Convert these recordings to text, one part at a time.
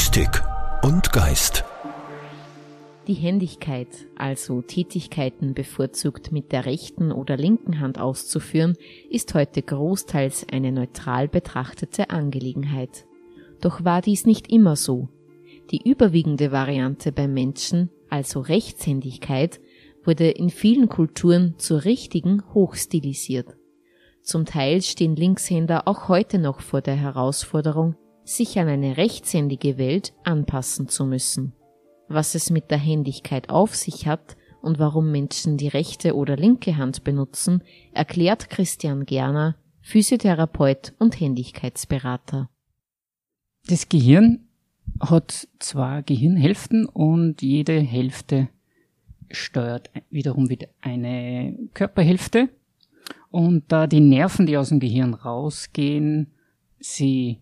Mystik und Geist. Die Händigkeit, also Tätigkeiten bevorzugt mit der rechten oder linken Hand auszuführen, ist heute großteils eine neutral betrachtete Angelegenheit. Doch war dies nicht immer so. Die überwiegende Variante beim Menschen, also Rechtshändigkeit, wurde in vielen Kulturen zur richtigen hochstilisiert. Zum Teil stehen Linkshänder auch heute noch vor der Herausforderung, sich an eine rechtshändige Welt anpassen zu müssen. Was es mit der Händigkeit auf sich hat und warum Menschen die rechte oder linke Hand benutzen, erklärt Christian Gerner, Physiotherapeut und Händigkeitsberater. Das Gehirn hat zwei Gehirnhälften und jede Hälfte steuert wiederum wieder eine Körperhälfte. Und da die Nerven, die aus dem Gehirn rausgehen, sie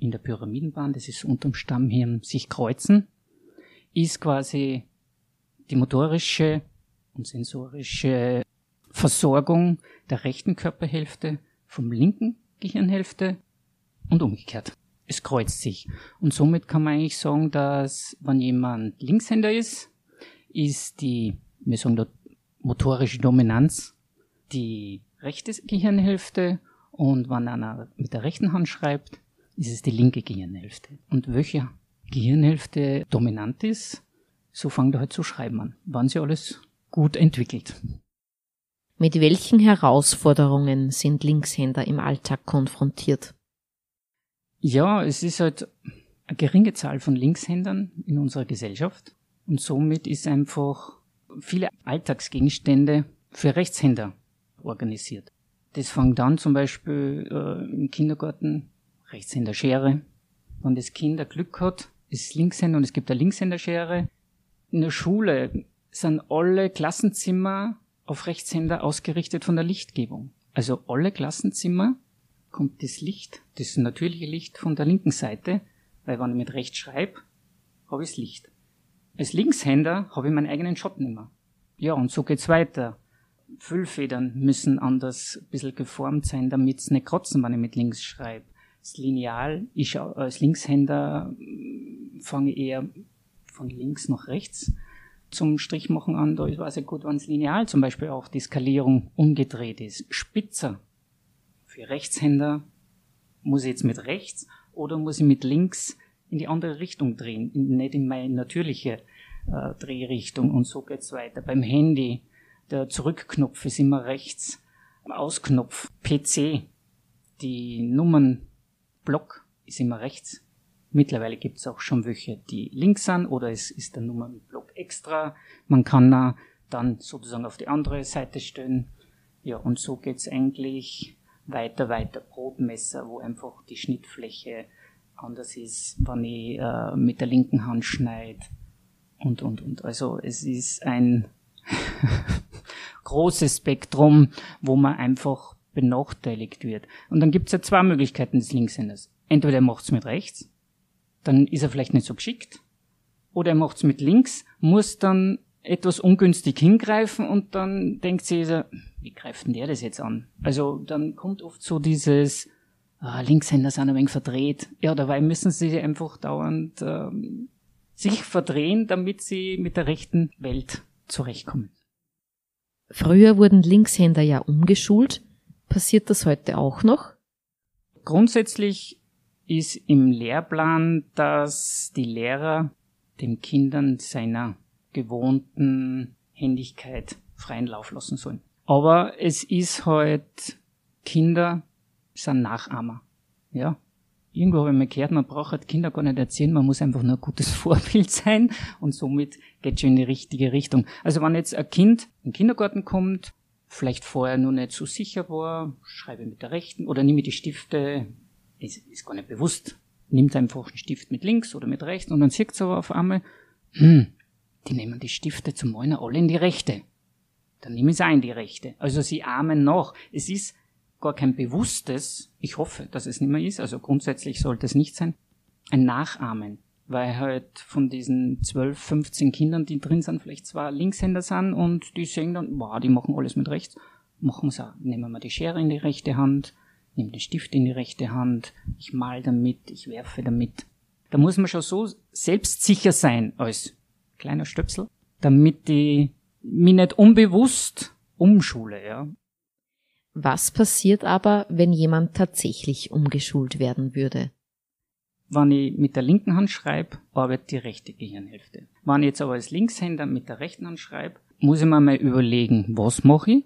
in der Pyramidenbahn, das ist unterm Stammhirn, sich kreuzen, ist quasi die motorische und sensorische Versorgung der rechten Körperhälfte vom linken Gehirnhälfte und umgekehrt. Es kreuzt sich. Und somit kann man eigentlich sagen, dass wenn jemand Linkshänder ist, ist die, wir sagen da, motorische Dominanz die rechte Gehirnhälfte und wenn einer mit der rechten Hand schreibt, ist es die linke Gehirnhälfte. Und welche Gehirnhälfte dominant ist, so fangt er halt zu schreiben an. Wann sie alles gut entwickelt. Mit welchen Herausforderungen sind Linkshänder im Alltag konfrontiert? Ja, es ist halt eine geringe Zahl von Linkshändern in unserer Gesellschaft und somit ist einfach viele Alltagsgegenstände für Rechtshänder organisiert. Das fängt an zum Beispiel äh, im Kindergarten Rechtshänderschere. Wenn das Kind ein Glück hat, ist es Linkshänder und es gibt eine Linkshänderschere. In der Schule sind alle Klassenzimmer auf Rechtshänder ausgerichtet von der Lichtgebung. Also alle Klassenzimmer kommt das Licht, das natürliche Licht von der linken Seite, weil wenn ich mit rechts schreibe, habe ich das Licht. Als Linkshänder habe ich meinen eigenen Schatten immer. Ja, und so geht's weiter. Füllfedern müssen anders ein bisschen geformt sein, damit es nicht kratzen, wenn ich mit links schreibe. Das Lineal, ich als Linkshänder mm, fange eher von links nach rechts zum Strich machen an. Da weiß ich gut, wenn das Lineal zum Beispiel auch die Skalierung umgedreht ist. Spitzer. Für Rechtshänder muss ich jetzt mit rechts oder muss ich mit links in die andere Richtung drehen, nicht in meine natürliche äh, Drehrichtung und so geht's weiter. Beim Handy, der Zurückknopf ist immer rechts, Ausknopf, PC, die Nummernblock ist immer rechts. Mittlerweile gibt's auch schon welche, die links sind oder es ist der Nummernblock extra. Man kann dann sozusagen auf die andere Seite stellen. Ja, und so geht's eigentlich weiter, weiter. Brotmesser, wo einfach die Schnittfläche anders ist, wenn ich äh, mit der linken Hand schneide und, und, und. Also es ist ein großes Spektrum, wo man einfach benachteiligt wird. Und dann gibt es ja zwei Möglichkeiten des Linkshänders. Entweder er macht's mit rechts, dann ist er vielleicht nicht so geschickt, oder er macht's mit links, muss dann etwas ungünstig hingreifen und dann denkt sie, wie greift denn der das jetzt an? Also dann kommt oft so dieses, ah, Linkshänder sind ein wenig verdreht. Ja, dabei müssen sie einfach dauernd ähm, sich verdrehen, damit sie mit der rechten Welt zurechtkommen. Früher wurden Linkshänder ja umgeschult. Passiert das heute auch noch? Grundsätzlich ist im Lehrplan, dass die Lehrer den Kindern seiner gewohnten Händigkeit freien Lauf lassen sollen. Aber es ist halt, Kinder sind Nachahmer. Ja. Irgendwo habe ich mal gehört, man braucht halt Kinder gar nicht erzählen, man muss einfach nur ein gutes Vorbild sein und somit geht schon in die richtige Richtung. Also wenn jetzt ein Kind in den Kindergarten kommt, vielleicht vorher nur nicht so sicher war, schreibe mit der rechten oder nehme die Stifte, ist, ist gar nicht bewusst, nimmt einfach einen Stift mit links oder mit rechts und dann sieht aber auf einmal, hm, die nehmen die Stifte zum Malen alle in die rechte. Dann nehmen sie ein die rechte. Also sie ahmen nach. Es ist gar kein bewusstes, ich hoffe, dass es nicht mehr ist, also grundsätzlich sollte es nicht sein, ein Nachahmen. Weil halt von diesen 12, 15 Kindern, die drin sind, vielleicht zwei Linkshänder sind und die sehen dann, wow, die machen alles mit rechts. Machen sie auch. Nehmen wir die Schere in die rechte Hand, nehmen den Stift in die rechte Hand, ich mal damit, ich werfe damit. Da muss man schon so selbstsicher sein als kleiner Stöpsel, damit ich mich nicht unbewusst umschule, ja. Was passiert aber, wenn jemand tatsächlich umgeschult werden würde? Wenn ich mit der linken Hand schreibe, arbeitet die rechte Gehirnhälfte. Wenn ich jetzt aber als Linkshänder mit der rechten Hand schreibe, muss ich mir mal überlegen, was mache ich?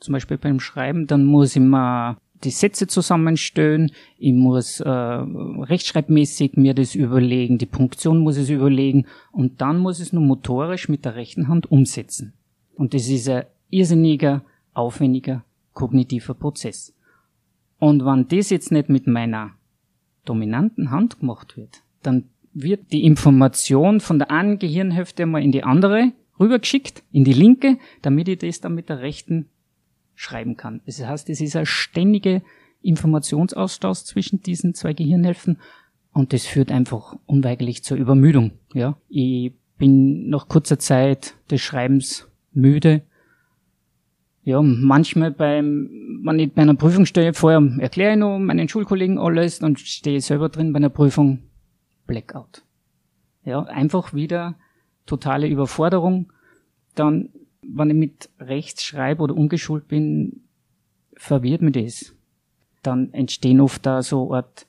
Zum Beispiel beim Schreiben, dann muss ich mir die Sätze zusammenstellen, ich muss äh, rechtschreibmäßig mir das überlegen, die Punktion muss ich überlegen und dann muss ich es nur motorisch mit der rechten Hand umsetzen. Und das ist ein irrsinniger, aufwendiger kognitiver Prozess. Und wenn das jetzt nicht mit meiner dominanten Hand gemacht wird, dann wird die Information von der einen Gehirnhälfte mal in die andere rübergeschickt, in die linke, damit ich das dann mit der rechten schreiben kann. Das heißt, es ist ein ständiger Informationsaustausch zwischen diesen zwei Gehirnhälften und das führt einfach unweigerlich zur Übermüdung. Ja, ich bin nach kurzer Zeit des Schreibens müde ja, manchmal beim, wenn ich bei einer Prüfung stehe, vorher erkläre ich noch meinen Schulkollegen alles, dann stehe ich selber drin bei einer Prüfung, Blackout. Ja, einfach wieder totale Überforderung. Dann, wenn ich mit rechts schreibe oder ungeschult bin, verwirrt mir das. Dann entstehen oft da so Art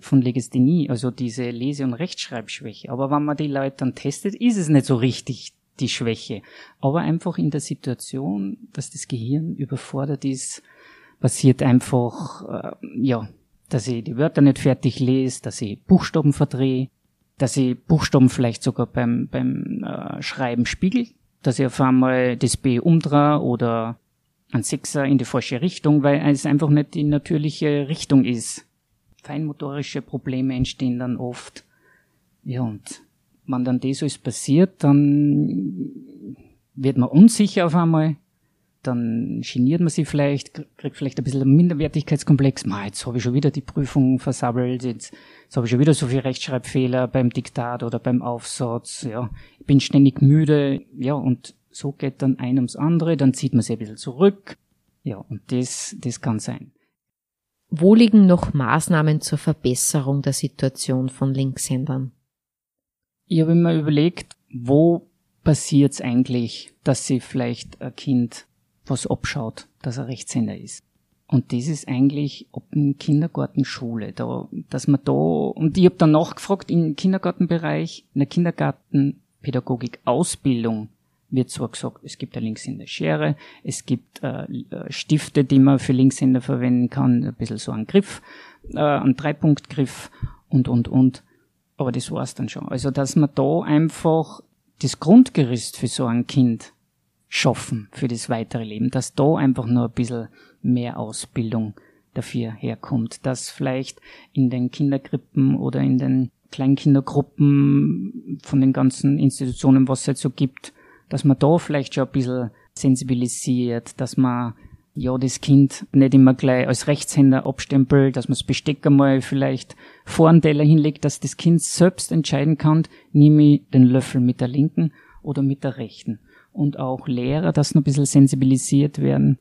von Legasthenie, also diese Lese- und Rechtschreibschwäche. Aber wenn man die Leute dann testet, ist es nicht so richtig die Schwäche. Aber einfach in der Situation, dass das Gehirn überfordert ist, passiert einfach, äh, ja, dass ich die Wörter nicht fertig lese, dass ich Buchstaben verdrehe, dass ich Buchstaben vielleicht sogar beim, beim äh, Schreiben spiegel, dass ich auf einmal das B umdrehe oder ein Sechser in die falsche Richtung, weil es einfach nicht die natürliche Richtung ist. Feinmotorische Probleme entstehen dann oft. Ja, und wenn dann das alles passiert, dann wird man unsicher auf einmal, dann geniert man sich vielleicht, kriegt vielleicht ein bisschen einen Minderwertigkeitskomplex. Ma, jetzt habe ich schon wieder die Prüfung versabbelt, jetzt, jetzt habe ich schon wieder so viel Rechtschreibfehler beim Diktat oder beim Aufsatz, ja, ich bin ständig müde, ja, und so geht dann ein ums andere, dann zieht man sich ein bisschen zurück, ja, und das, das kann sein. Wo liegen noch Maßnahmen zur Verbesserung der Situation von Linkshändern? Ich habe immer überlegt, wo passiert es eigentlich, dass sich vielleicht ein Kind was abschaut, dass er Rechtshänder ist. Und das ist eigentlich ab dem Kindergarten, Schule, da, dass man da, und ich habe dann nachgefragt, im Kindergartenbereich, in der Kindergartenpädagogik Ausbildung wird zwar gesagt, es gibt eine Linkshänder Schere, es gibt äh, Stifte, die man für Linkshänder verwenden kann, ein bisschen so ein Griff, äh, ein Dreipunktgriff und, und, und. Aber das war's dann schon. Also, dass man da einfach das Grundgerüst für so ein Kind schaffen, für das weitere Leben, dass da einfach nur ein bisschen mehr Ausbildung dafür herkommt, dass vielleicht in den Kinderkrippen oder in den Kleinkindergruppen von den ganzen Institutionen, was es jetzt so gibt, dass man da vielleicht schon ein bisschen sensibilisiert, dass man ja, das Kind nicht immer gleich als Rechtshänder abstempelt, dass man das Besteck einmal vielleicht vor den Teller hinlegt, dass das Kind selbst entscheiden kann, nehme ich den Löffel mit der linken oder mit der rechten. Und auch Lehrer, dass noch ein bisschen sensibilisiert werden,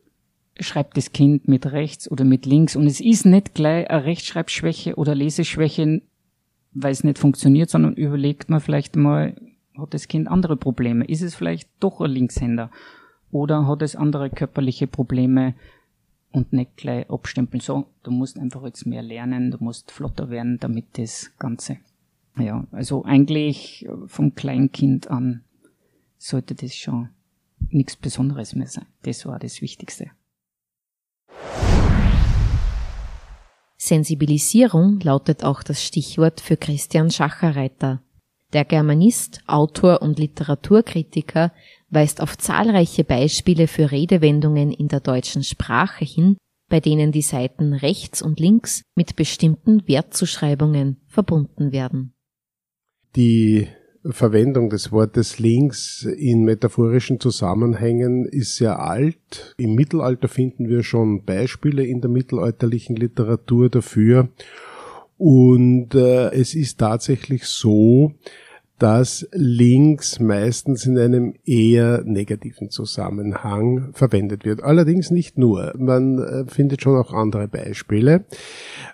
schreibt das Kind mit rechts oder mit links. Und es ist nicht gleich eine Rechtschreibschwäche oder Leseschwäche, weil es nicht funktioniert, sondern überlegt man vielleicht mal, hat das Kind andere Probleme? Ist es vielleicht doch ein Linkshänder? Oder hat es andere körperliche Probleme und nicht gleich abstempeln. So, du musst einfach jetzt mehr lernen, du musst flotter werden, damit das Ganze. Ja, also eigentlich vom Kleinkind an sollte das schon nichts Besonderes mehr sein. Das war das Wichtigste. Sensibilisierung lautet auch das Stichwort für Christian Schacherreiter. Der Germanist, Autor und Literaturkritiker weist auf zahlreiche Beispiele für Redewendungen in der deutschen Sprache hin, bei denen die Seiten rechts und links mit bestimmten Wertzuschreibungen verbunden werden. Die Verwendung des Wortes links in metaphorischen Zusammenhängen ist sehr alt. Im Mittelalter finden wir schon Beispiele in der mittelalterlichen Literatur dafür. Und äh, es ist tatsächlich so, dass links meistens in einem eher negativen Zusammenhang verwendet wird. Allerdings nicht nur. Man äh, findet schon auch andere Beispiele.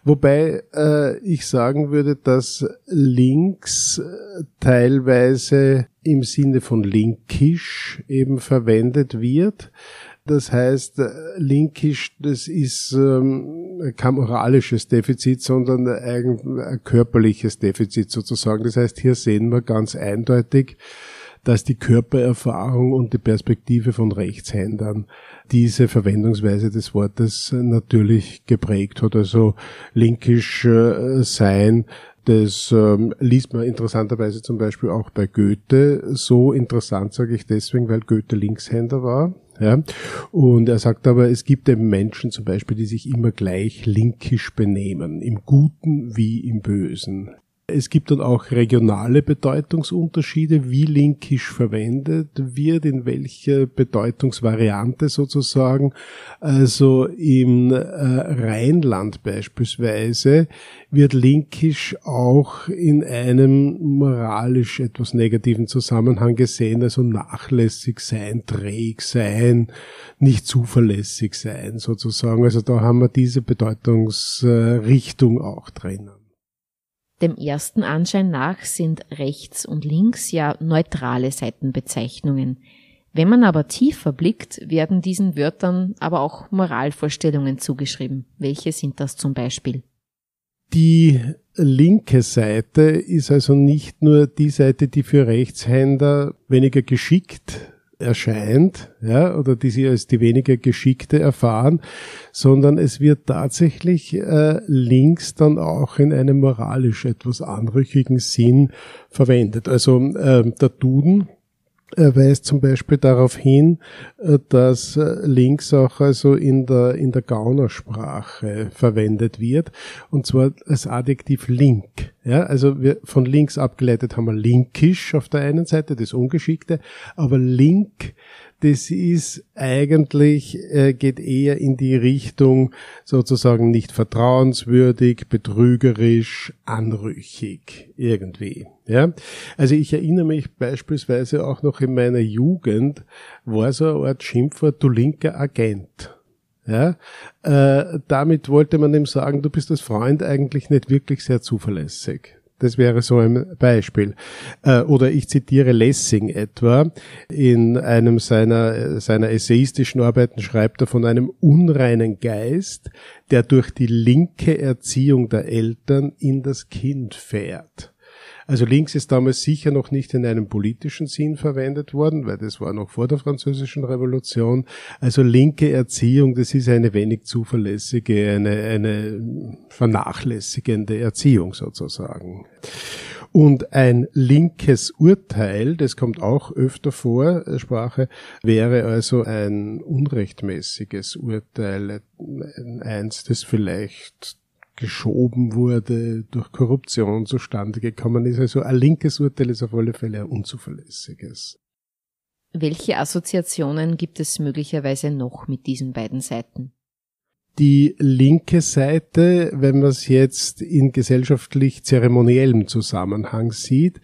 Wobei äh, ich sagen würde, dass links äh, teilweise im Sinne von linkisch eben verwendet wird. Das heißt, äh, linkisch, das ist ähm, kein moralisches Defizit, sondern ein, körperliches Defizit sozusagen. Das heißt, hier sehen wir ganz eindeutig, dass die Körpererfahrung und die Perspektive von Rechtshändern diese Verwendungsweise des Wortes natürlich geprägt hat. Also linkisch äh, sein, das ähm, liest man interessanterweise zum Beispiel auch bei Goethe. So interessant sage ich deswegen, weil Goethe Linkshänder war. Ja? Und er sagt aber, es gibt eben Menschen zum Beispiel, die sich immer gleich linkisch benehmen, im Guten wie im Bösen. Es gibt dann auch regionale Bedeutungsunterschiede, wie linkisch verwendet wird, in welche Bedeutungsvariante sozusagen. Also im äh, Rheinland beispielsweise wird linkisch auch in einem moralisch etwas negativen Zusammenhang gesehen, also nachlässig sein, träg sein, nicht zuverlässig sein sozusagen. Also da haben wir diese Bedeutungsrichtung auch drinnen. Dem ersten Anschein nach sind rechts und links ja neutrale Seitenbezeichnungen. Wenn man aber tiefer blickt, werden diesen Wörtern aber auch Moralvorstellungen zugeschrieben. Welche sind das zum Beispiel? Die linke Seite ist also nicht nur die Seite, die für Rechtshänder weniger geschickt erscheint, ja, oder die sie als die weniger Geschickte erfahren, sondern es wird tatsächlich äh, links dann auch in einem moralisch etwas anrüchigen Sinn verwendet. Also äh, der Duden er weist zum Beispiel darauf hin, äh, dass äh, links auch also in der, in der Gaunersprache verwendet wird, und zwar als Adjektiv link. Ja, also wir von links abgeleitet haben wir linkisch auf der einen Seite, das Ungeschickte, aber link das ist eigentlich, äh, geht eher in die Richtung sozusagen nicht vertrauenswürdig, betrügerisch, anrüchig irgendwie. Ja, also ich erinnere mich beispielsweise auch noch in meiner Jugend war so eine Art Schimpfwort, du linker Agent. Ja, äh, damit wollte man ihm sagen, du bist als Freund eigentlich nicht wirklich sehr zuverlässig. Das wäre so ein Beispiel. Äh, oder ich zitiere Lessing etwa. In einem seiner, seiner essayistischen Arbeiten schreibt er von einem unreinen Geist, der durch die linke Erziehung der Eltern in das Kind fährt. Also links ist damals sicher noch nicht in einem politischen Sinn verwendet worden, weil das war noch vor der französischen Revolution. Also linke Erziehung, das ist eine wenig zuverlässige, eine, eine vernachlässigende Erziehung sozusagen. Und ein linkes Urteil, das kommt auch öfter vor, Sprache, wäre also ein unrechtmäßiges Urteil, eins, das vielleicht geschoben wurde, durch Korruption zustande gekommen ist. Also ein linkes Urteil ist auf alle Fälle ein unzuverlässiges. Welche Assoziationen gibt es möglicherweise noch mit diesen beiden Seiten? Die linke Seite, wenn man es jetzt in gesellschaftlich zeremoniellem Zusammenhang sieht,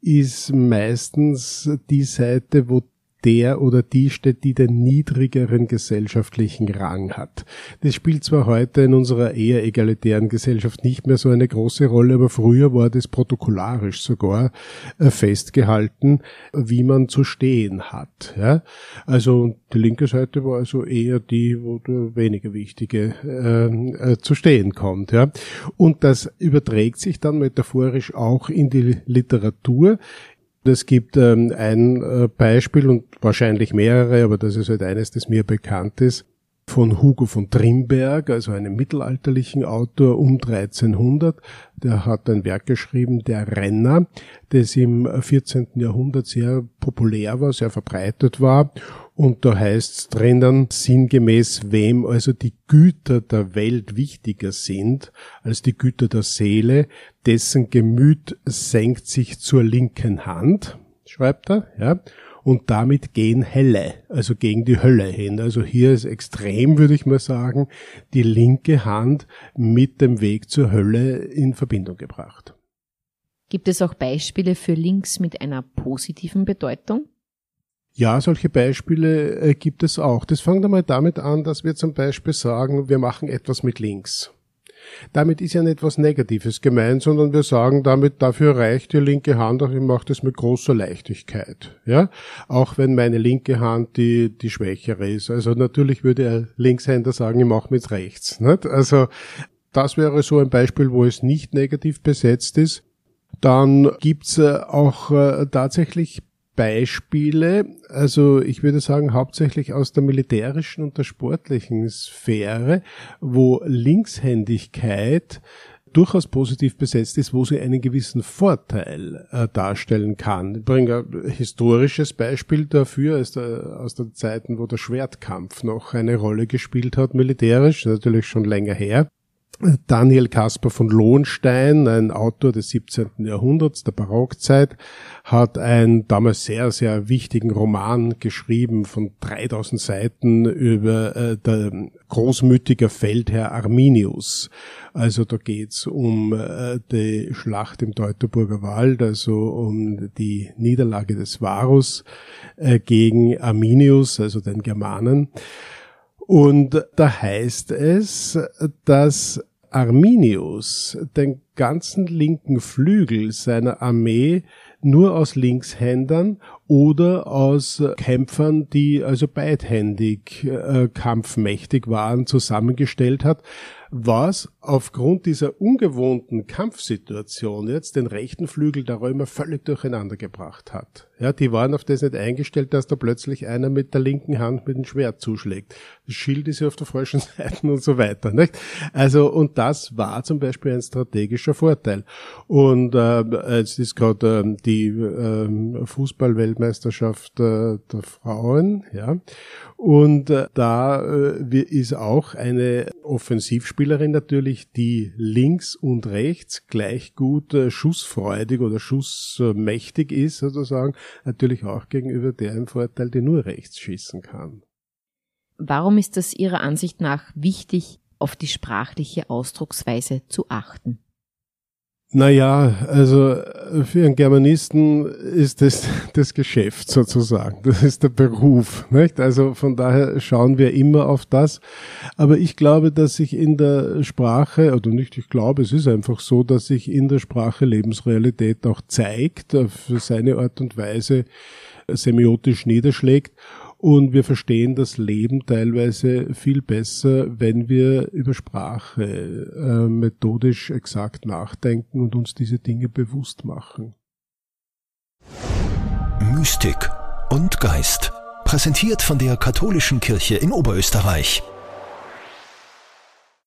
ist meistens die Seite, wo der oder die steht, die den niedrigeren gesellschaftlichen Rang hat. Das spielt zwar heute in unserer eher egalitären Gesellschaft nicht mehr so eine große Rolle, aber früher war das protokollarisch sogar äh, festgehalten, wie man zu stehen hat. Ja? Also die linke Seite war also eher die, wo der weniger wichtige äh, äh, zu stehen kommt. Ja? Und das überträgt sich dann metaphorisch auch in die Literatur. Es gibt ähm, ein äh, Beispiel und wahrscheinlich mehrere, aber das ist halt eines, das mir bekannt ist, von Hugo von Trimberg, also einem mittelalterlichen Autor um 1300. Der hat ein Werk geschrieben, Der Renner, das im 14. Jahrhundert sehr populär war, sehr verbreitet war und da heißt es drinnen sinngemäß, wem also die Güter der Welt wichtiger sind als die Güter der Seele, dessen Gemüt senkt sich zur linken Hand, schreibt er, ja, und damit gehen Helle, also gegen die Hölle hin. Also hier ist extrem, würde ich mal sagen, die linke Hand mit dem Weg zur Hölle in Verbindung gebracht. Gibt es auch Beispiele für Links mit einer positiven Bedeutung? Ja, solche Beispiele äh, gibt es auch. Das fängt einmal damit an, dass wir zum Beispiel sagen, wir machen etwas mit links. Damit ist ja nicht etwas Negatives gemeint, sondern wir sagen damit, dafür reicht die linke Hand, auch ich mache das mit großer Leichtigkeit. Ja, auch wenn meine linke Hand die, die schwächere ist. Also natürlich würde der Linkshänder sagen, ich mache mit rechts. Nicht? Also das wäre so ein Beispiel, wo es nicht negativ besetzt ist. Dann gibt's äh, auch äh, tatsächlich Beispiele, also ich würde sagen hauptsächlich aus der militärischen und der sportlichen Sphäre, wo Linkshändigkeit durchaus positiv besetzt ist, wo sie einen gewissen Vorteil äh, darstellen kann. Ich bringe ein historisches Beispiel dafür aus, der, aus den Zeiten, wo der Schwertkampf noch eine Rolle gespielt hat, militärisch, natürlich schon länger her. Daniel Caspar von Lohenstein, ein Autor des 17. Jahrhunderts, der Barockzeit, hat einen damals sehr, sehr wichtigen Roman geschrieben von 3000 Seiten über äh, der großmütige Feldherr Arminius. Also da geht's um äh, die Schlacht im Teutoburger Wald, also um die Niederlage des Varus äh, gegen Arminius, also den Germanen. Und da heißt es, dass Arminius den ganzen linken Flügel seiner Armee nur aus Linkshändern oder aus Kämpfern, die also beidhändig äh, kampfmächtig waren, zusammengestellt hat, was aufgrund dieser ungewohnten Kampfsituation jetzt den rechten Flügel der Römer völlig durcheinander gebracht hat. Ja, die waren auf das nicht eingestellt, dass da plötzlich einer mit der linken Hand mit dem Schwert zuschlägt. Das Schild ist ja auf der falschen Seite und so weiter. Nicht? Also, und das war zum Beispiel ein strategischer Vorteil. Und äh, jetzt ist gerade äh, die äh, Fußballweltmeisterschaft äh, der Frauen, ja. Und äh, da äh, ist auch eine Offensivspielerin natürlich, die links und rechts gleich gut äh, schussfreudig oder schussmächtig ist, sozusagen, natürlich auch gegenüber der im Vorteil, die nur rechts schießen kann. Warum ist es Ihrer Ansicht nach wichtig, auf die sprachliche Ausdrucksweise zu achten? Naja, also für einen Germanisten ist das das Geschäft sozusagen. Das ist der Beruf. Nicht? Also von daher schauen wir immer auf das. Aber ich glaube, dass sich in der Sprache, oder nicht, ich glaube, es ist einfach so, dass sich in der Sprache Lebensrealität auch zeigt, für seine Art und Weise semiotisch niederschlägt. Und wir verstehen das Leben teilweise viel besser, wenn wir über Sprache äh, methodisch exakt nachdenken und uns diese Dinge bewusst machen. Mystik und Geist. Präsentiert von der Katholischen Kirche in Oberösterreich.